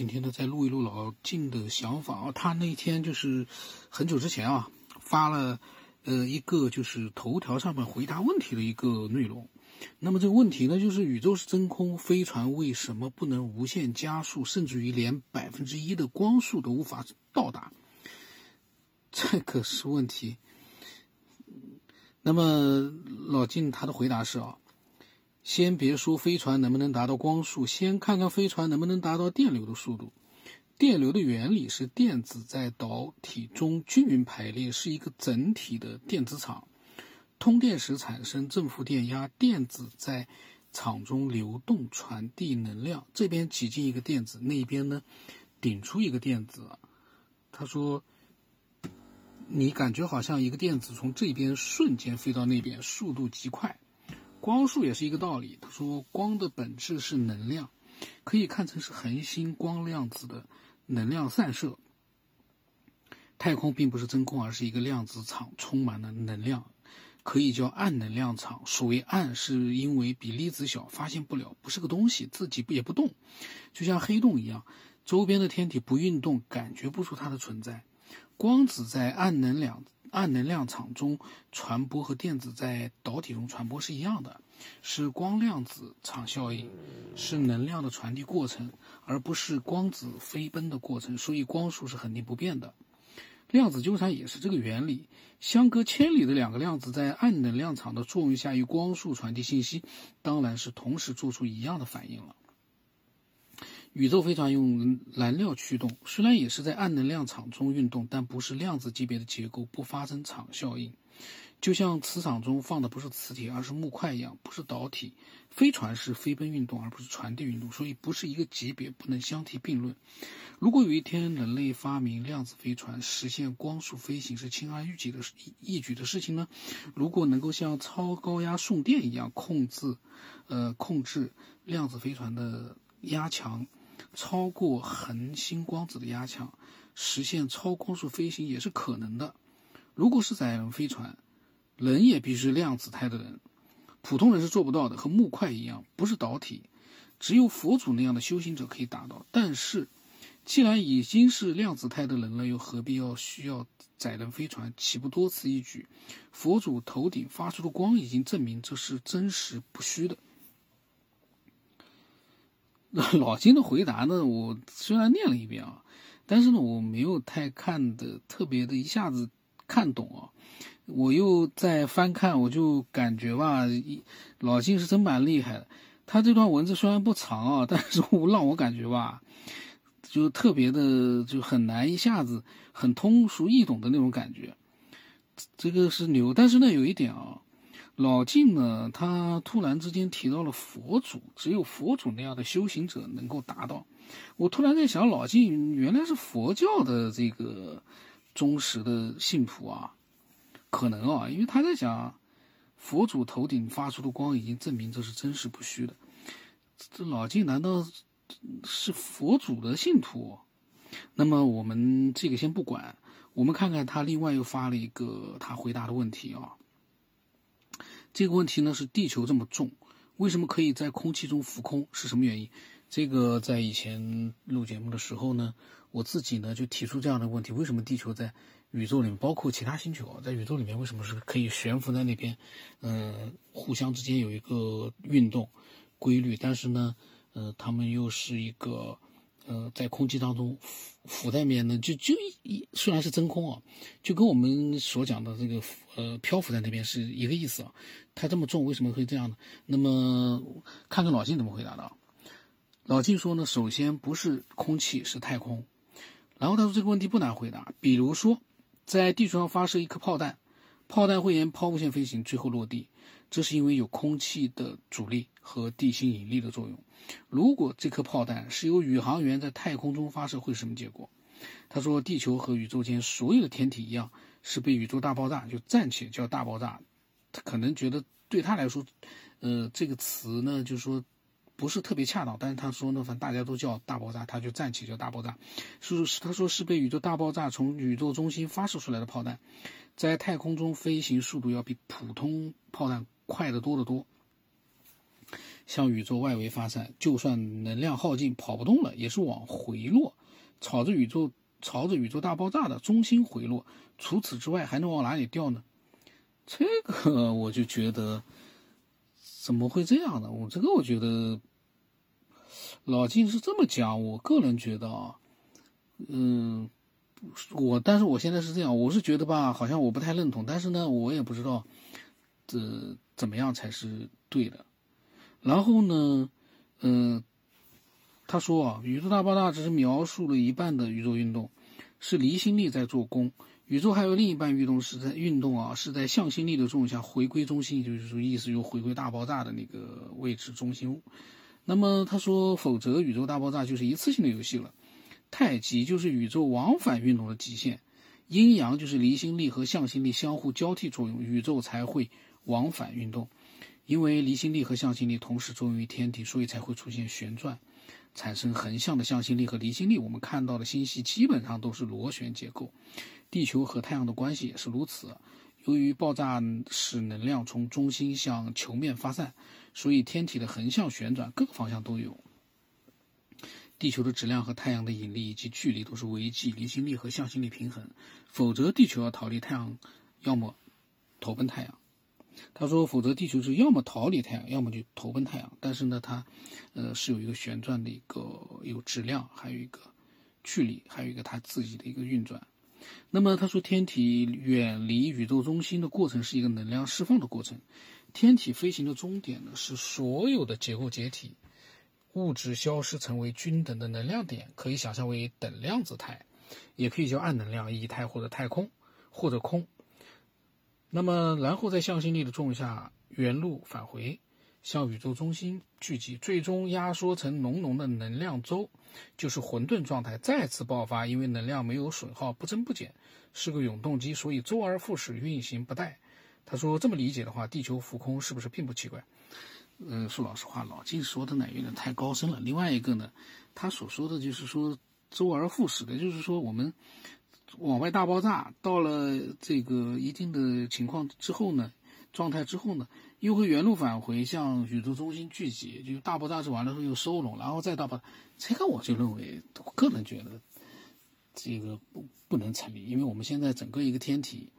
今天呢，再录一录老晋的想法啊。他那天就是很久之前啊，发了呃一个就是头条上面回答问题的一个内容。那么这个问题呢，就是宇宙是真空，飞船为什么不能无限加速，甚至于连百分之一的光速都无法到达？这个是问题。那么老晋他的回答是啊。先别说飞船能不能达到光速，先看看飞船能不能达到电流的速度。电流的原理是电子在导体中均匀排列，是一个整体的电子场。通电时产生正负电压，电子在场中流动，传递能量。这边挤进一个电子，那边呢顶出一个电子。他说：“你感觉好像一个电子从这边瞬间飞到那边，速度极快。”光速也是一个道理。他说，光的本质是能量，可以看成是恒星光量子的能量散射。太空并不是真空，而是一个量子场，充满了能量，可以叫暗能量场。所谓暗，是因为比粒子小，发现不了，不是个东西，自己也不动，就像黑洞一样，周边的天体不运动，感觉不出它的存在。光子在暗能量。暗能量场中传播和电子在导体中传播是一样的，是光量子场效应，是能量的传递过程，而不是光子飞奔的过程，所以光速是恒定不变的。量子纠缠也是这个原理，相隔千里的两个量子在暗能量场的作用下，以光速传递信息，当然是同时做出一样的反应了。宇宙飞船用燃料驱动，虽然也是在暗能量场中运动，但不是量子级别的结构，不发生场效应。就像磁场中放的不是磁铁，而是木块一样，不是导体。飞船是飞奔运动，而不是传递运动，所以不是一个级别，不能相提并论。如果有一天人类发明量子飞船，实现光速飞行，是轻而易举的一举的事情呢？如果能够像超高压送电一样控制，呃，控制量子飞船的压强。超过恒星光子的压强，实现超光速飞行也是可能的。如果是载人飞船，人也必须是量子态的人，普通人是做不到的，和木块一样，不是导体。只有佛祖那样的修行者可以达到。但是，既然已经是量子态的人了，又何必要需要载人飞船？岂不多此一举？佛祖头顶发出的光已经证明这是真实不虚的。老金的回答呢？我虽然念了一遍啊，但是呢，我没有太看的特别的一下子看懂啊。我又在翻看，我就感觉吧，老金是真蛮厉害的。他这段文字虽然不长啊，但是我让我感觉吧，就特别的就很难一下子很通俗易懂的那种感觉。这个是牛，但是呢，有一点啊。老静呢，他突然之间提到了佛祖，只有佛祖那样的修行者能够达到。我突然在想，老静原来是佛教的这个忠实的信徒啊，可能啊，因为他在讲佛祖头顶发出的光已经证明这是真实不虚的。这老静难道是佛祖的信徒？那么我们这个先不管，我们看看他另外又发了一个他回答的问题啊。这个问题呢是地球这么重，为什么可以在空气中浮空？是什么原因？这个在以前录节目的时候呢，我自己呢就提出这样的问题：为什么地球在宇宙里面，包括其他星球在宇宙里面，为什么是可以悬浮在那边？嗯，互相之间有一个运动规律，但是呢，呃，他们又是一个。呃，在空气当中浮浮在面呢，就就一虽然是真空啊，就跟我们所讲的这个呃漂浮在那边是一个意思啊。它这么重，为什么会这样呢？那么看看老金怎么回答的啊？老金说呢，首先不是空气，是太空。然后他说这个问题不难回答，比如说在地球上发射一颗炮弹，炮弹会沿抛物线飞行，最后落地。这是因为有空气的阻力和地心引力的作用。如果这颗炮弹是由宇航员在太空中发射，会是什么结果？他说，地球和宇宙间所有的天体一样，是被宇宙大爆炸，就暂且叫大爆炸。他可能觉得对他来说，呃，这个词呢，就是说不是特别恰当。但是他说呢，反正大家都叫大爆炸，他就暂且叫大爆炸。是他说是被宇宙大爆炸从宇宙中心发射出来的炮弹，在太空中飞行速度要比普通炮弹。快得多得多。向宇宙外围发散，就算能量耗尽跑不动了，也是往回落，朝着宇宙朝着宇宙大爆炸的中心回落。除此之外，还能往哪里掉呢？这个我就觉得怎么会这样呢？我这个我觉得老金是这么讲，我个人觉得啊，嗯，我但是我现在是这样，我是觉得吧，好像我不太认同，但是呢，我也不知道这怎么样才是对的。然后呢，嗯，他说啊，宇宙大爆炸只是描述了一半的宇宙运动，是离心力在做功。宇宙还有另一半运动是在运动啊，是在向心力的作用下回归中心，就是说意思就回归大爆炸的那个位置中心。那么他说，否则宇宙大爆炸就是一次性的游戏了。太极就是宇宙往返运动的极限，阴阳就是离心力和向心力相互交替作用，宇宙才会往返运动。因为离心力和向心力同时作用于天体，所以才会出现旋转，产生横向的向心力和离心力。我们看到的星系基本上都是螺旋结构，地球和太阳的关系也是如此。由于爆炸使能量从中心向球面发散，所以天体的横向旋转各个方向都有。地球的质量和太阳的引力以及距离都是维系离心力和向心力平衡，否则地球要逃离太阳，要么投奔太阳。他说：“否则，地球是要么逃离太阳，要么就投奔太阳。但是呢，它，呃，是有一个旋转的一个有质量，还有一个距离，还有一个它自己的一个运转。那么他说，天体远离宇宙中心的过程是一个能量释放的过程。天体飞行的终点呢，是所有的结构解体，物质消失，成为均等的能量点，可以想象为等量子态，也可以叫暗能量、液态或者太空或者空。”那么，然后在向心力的作用下，原路返回，向宇宙中心聚集，最终压缩成浓浓的能量粥，就是混沌状态，再次爆发。因为能量没有损耗，不增不减，是个永动机，所以周而复始，运行不殆。他说这么理解的话，地球浮空是不是并不奇怪？嗯，说老实话，老金说的呢有点太高深了。另外一个呢，他所说的就是说周而复始的，就是说我们。往外大爆炸，到了这个一定的情况之后呢，状态之后呢，又会原路返回，向宇宙中心聚集。就大爆炸是完了之后又收拢，然后再大爆。这个我就认为，我个人觉得这个不不能成立，因为我们现在整个一个天体，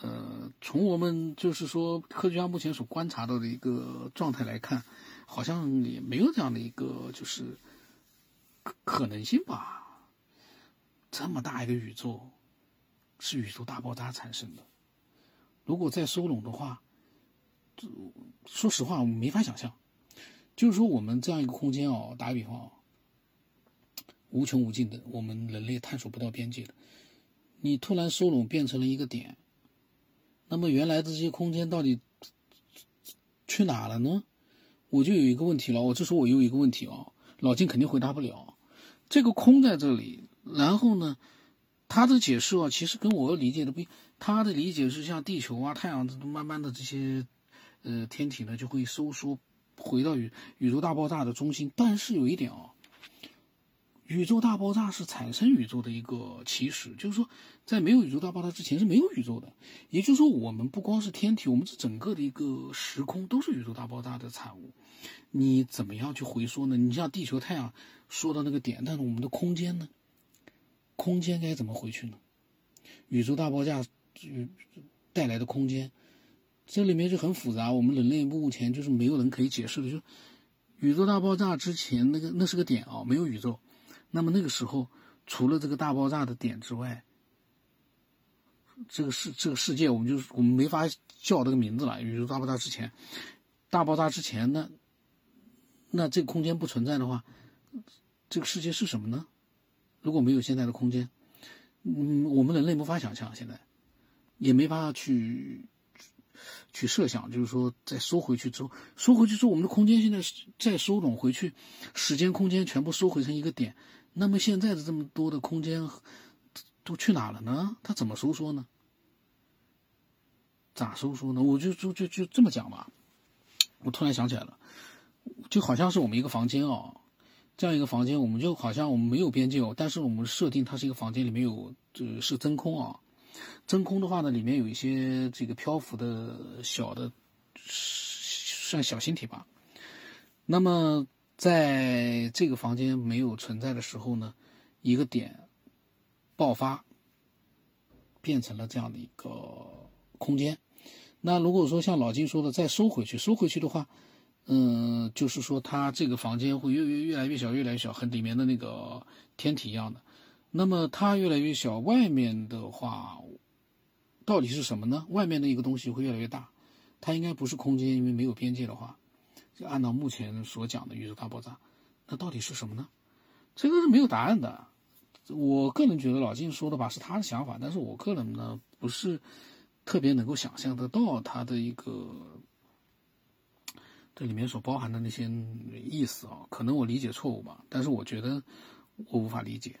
呃，从我们就是说科学家目前所观察到的一个状态来看，好像也没有这样的一个就是可可能性吧。这么大一个宇宙，是宇宙大爆炸产生的。如果再收拢的话，说实话，我没法想象。就是说，我们这样一个空间哦，打个比方啊，无穷无尽的，我们人类探索不到边界的。你突然收拢变成了一个点，那么原来的这些空间到底去哪了呢？我就有一个问题了。我这时候我有一个问题啊，老金肯定回答不了。这个空在这里。然后呢，他的解释啊，其实跟我理解的不一。他的理解是像地球啊、太阳这，慢慢的这些，呃，天体呢就会收缩，回到宇宇宙大爆炸的中心。但是有一点啊，宇宙大爆炸是产生宇宙的一个起始，就是说，在没有宇宙大爆炸之前是没有宇宙的。也就是说，我们不光是天体，我们这整个的一个时空都是宇宙大爆炸的产物。你怎么样去回缩呢？你像地球、太阳说到那个点，但是我们的空间呢？空间该怎么回去呢？宇宙大爆炸带来的空间，这里面就很复杂。我们人类目前就是没有人可以解释的。就宇宙大爆炸之前，那个那是个点啊，没有宇宙。那么那个时候，除了这个大爆炸的点之外，这个世这个世界，我们就我们没法叫这个名字了。宇宙大爆炸之前，大爆炸之前呢，那这个空间不存在的话，这个世界是什么呢？如果没有现在的空间，嗯，我们人类无法想象，现在也没法去去设想，就是说再收回去之后，收回去之后，我们的空间现在再收拢回去，时间空间全部收回成一个点，那么现在的这么多的空间都去哪了呢？它怎么收缩呢？咋收缩呢？我就就就就这么讲吧。我突然想起来了，就好像是我们一个房间啊。这样一个房间，我们就好像我们没有边界哦，但是我们设定它是一个房间，里面有这是真空啊。真空的话呢，里面有一些这个漂浮的小的，算小星体吧。那么在这个房间没有存在的时候呢，一个点爆发，变成了这样的一个空间。那如果说像老金说的再收回去，收回去的话，嗯，就是说它这个房间会越越越来越小，越来越小，和里面的那个天体一样的。那么它越来越小，外面的话到底是什么呢？外面的一个东西会越来越大，它应该不是空间，因为没有边界的话，就按照目前所讲的宇宙大爆炸，那到底是什么呢？这个是没有答案的。我个人觉得老金说的吧是他的想法，但是我个人呢不是特别能够想象得到他的一个这里面所包含的那些意思啊，可能我理解错误吧，但是我觉得我无法理解。